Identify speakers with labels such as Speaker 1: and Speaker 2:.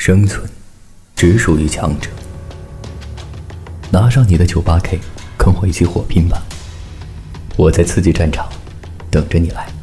Speaker 1: 生存只属于强者。拿上你的九八 k 跟我一起火拼吧。我在刺激战场等着你来。